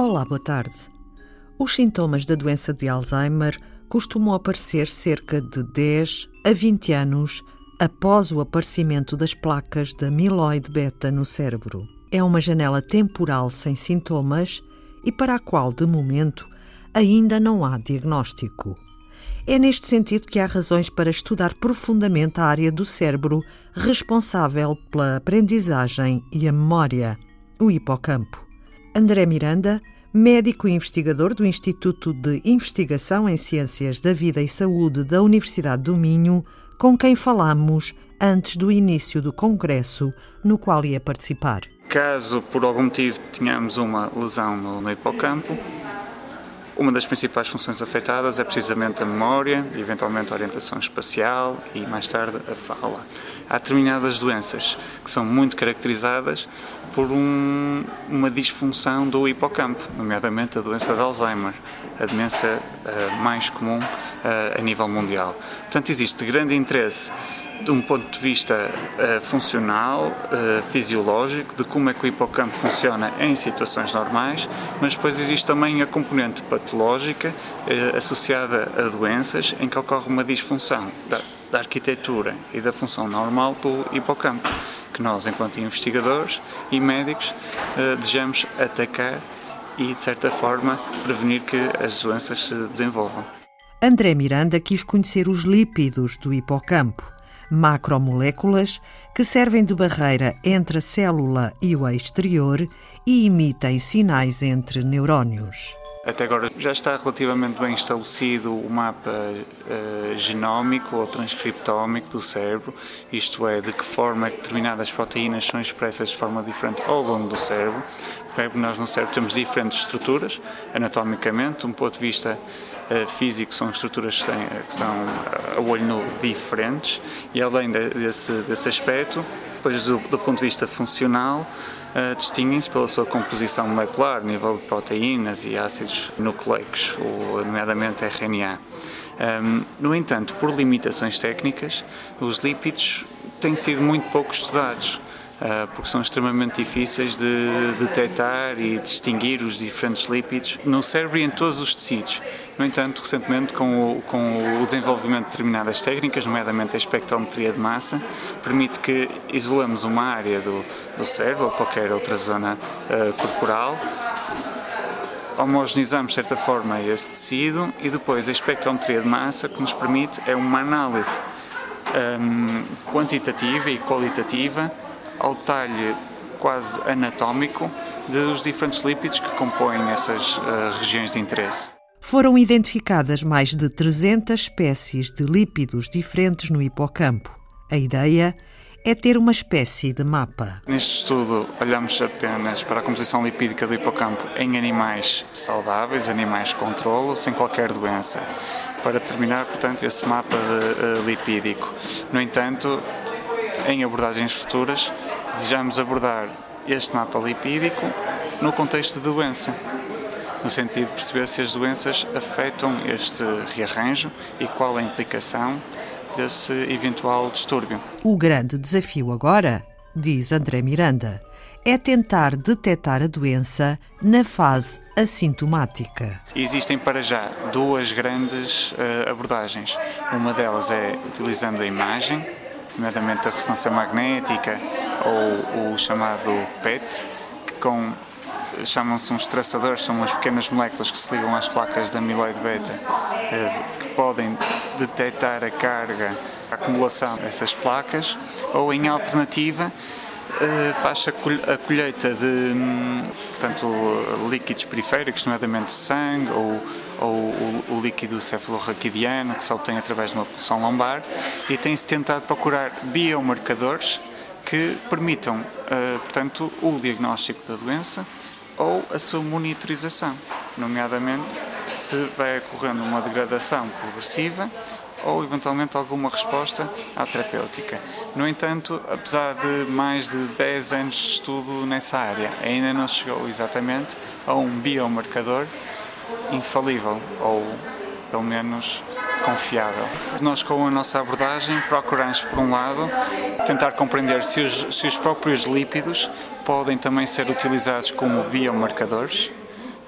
Olá, boa tarde. Os sintomas da doença de Alzheimer costumam aparecer cerca de 10 a 20 anos após o aparecimento das placas da amiloide beta no cérebro. É uma janela temporal sem sintomas e para a qual, de momento, ainda não há diagnóstico. É neste sentido que há razões para estudar profundamente a área do cérebro responsável pela aprendizagem e a memória, o hipocampo. André Miranda, médico e investigador do Instituto de Investigação em Ciências da Vida e Saúde da Universidade do Minho, com quem falamos antes do início do congresso no qual ia participar. Caso por algum motivo tenhamos uma lesão no, hipocampo, uma das principais funções afetadas é precisamente a memória, eventualmente a orientação espacial e mais tarde a fala. Há determinadas doenças que são muito caracterizadas por um, uma disfunção do hipocampo, nomeadamente a doença de Alzheimer, a doença uh, mais comum uh, a nível mundial. Portanto, existe grande interesse de um ponto de vista uh, funcional, uh, fisiológico, de como é que o hipocampo funciona em situações normais, mas depois existe também a componente patológica uh, associada a doenças em que ocorre uma disfunção da, da arquitetura e da função normal do hipocampo, que nós, enquanto investigadores e médicos, desejamos atacar e, de certa forma, prevenir que as doenças se desenvolvam. André Miranda quis conhecer os lípidos do hipocampo macromoléculas que servem de barreira entre a célula e o exterior e emitem sinais entre neurónios. Até agora já está relativamente bem estabelecido o mapa uh, genómico ou transcriptómico do cérebro, isto é, de que forma determinadas proteínas são expressas de forma diferente ao longo do cérebro. Nós no cérebro temos diferentes estruturas, anatomicamente, de um ponto de vista uh, físico, são estruturas que, têm, que são uh, a olho nu diferentes, e além desse, desse aspecto, depois do, do ponto de vista funcional, uh, distinguem-se pela sua composição molecular, nível de proteínas e ácidos nucleicos, ou nomeadamente RNA. Um, no entanto, por limitações técnicas, os lípidos têm sido muito pouco estudados. Uh, porque são extremamente difíceis de detectar e distinguir os diferentes lípidos no cérebro e em todos os tecidos. No entanto, recentemente, com o, com o desenvolvimento de determinadas técnicas, nomeadamente a espectrometria de massa, permite que isolamos uma área do, do cérebro ou qualquer outra zona uh, corporal homogeneizamos de certa forma esse tecido e depois a espectrometria de massa que nos permite é uma análise um, quantitativa e qualitativa ao detalhe quase anatómico dos diferentes lípidos que compõem essas uh, regiões de interesse. Foram identificadas mais de 300 espécies de lípidos diferentes no hipocampo. A ideia é ter uma espécie de mapa. Neste estudo, olhamos apenas para a composição lipídica do hipocampo em animais saudáveis, animais controlo, sem qualquer doença, para determinar, portanto, esse mapa de, uh, lipídico. No entanto, em abordagens futuras, desejamos abordar este mapa lipídico no contexto de doença, no sentido de perceber se as doenças afetam este rearranjo e qual a implicação desse eventual distúrbio. O grande desafio agora, diz André Miranda, é tentar detectar a doença na fase assintomática. Existem para já duas grandes uh, abordagens. Uma delas é utilizando a imagem, nomeadamente a ressonância magnética ou o chamado PET, que com chamam-se uns traçadores, são umas pequenas moléculas que se ligam às placas da amiloide beta, que, que podem detectar a carga, a acumulação dessas placas, ou em alternativa eh, faz a colheita de hum, portanto, líquidos periféricos, nomeadamente sangue ou, ou o, líquido cefalorraquidiano, que se obtém através de uma pulsão lombar, e tem-se tentado procurar biomarcadores que permitam, eh, portanto, o diagnóstico da doença ou a sua monitorização, nomeadamente se vai ocorrendo uma degradação progressiva ou eventualmente alguma resposta à terapêutica. No entanto, apesar de mais de 10 anos de estudo nessa área, ainda não chegou exatamente a um biomarcador infalível ou pelo menos confiável. Nós, com a nossa abordagem, procuramos, por um lado, tentar compreender se os, se os próprios lípidos podem também ser utilizados como biomarcadores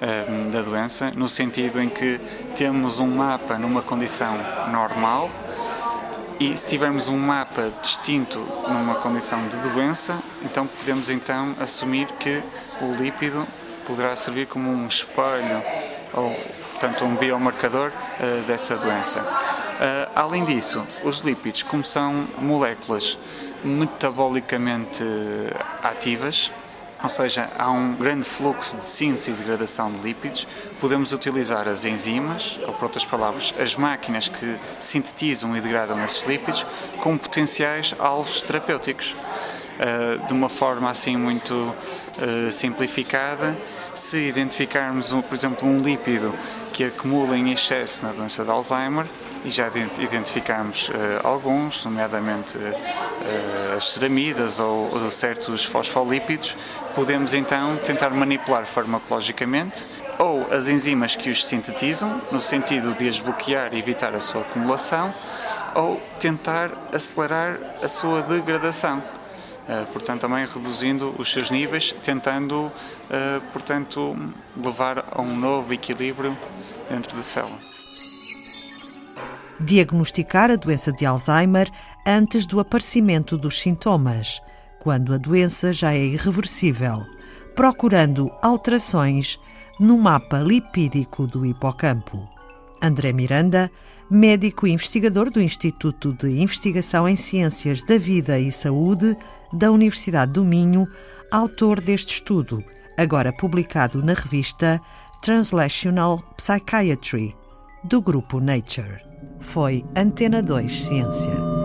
uh, da doença, no sentido em que temos um mapa numa condição normal e se tivermos um mapa distinto numa condição de doença, então podemos então assumir que o lípido poderá servir como um espelho ou portanto um biomarcador uh, dessa doença. Uh, além disso, os lípidos, como são moléculas metabolicamente ativas, ou seja, há um grande fluxo de síntese e degradação de lípidos, podemos utilizar as enzimas, ou por outras palavras, as máquinas que sintetizam e degradam esses lípidos, como potenciais alvos terapêuticos. De uma forma assim muito uh, simplificada, se identificarmos, por exemplo, um lípido que acumula em excesso na doença de Alzheimer, e já identificamos uh, alguns, nomeadamente uh, as ceramidas ou, ou, certos fosfolípidos, podemos então tentar manipular farmacologicamente ou as enzimas que os sintetizam, no sentido de as bloquear e evitar a sua acumulação, ou tentar acelerar a sua degradação. Uh, portanto, também reduzindo os seus níveis, tentando, portanto, levar a um novo equilíbrio dentro da célula diagnosticar a doença de Alzheimer antes do aparecimento dos sintomas, quando a doença já é irreversível, procurando alterações no mapa lipídico do hipocampo. André Miranda, médico e investigador do Instituto de Investigação em Ciências da Vida e Saúde da Universidade do Minho, autor deste estudo, agora publicado na revista Translational Psychiatry, do grupo Nature. Foi Antena 2 Ciência.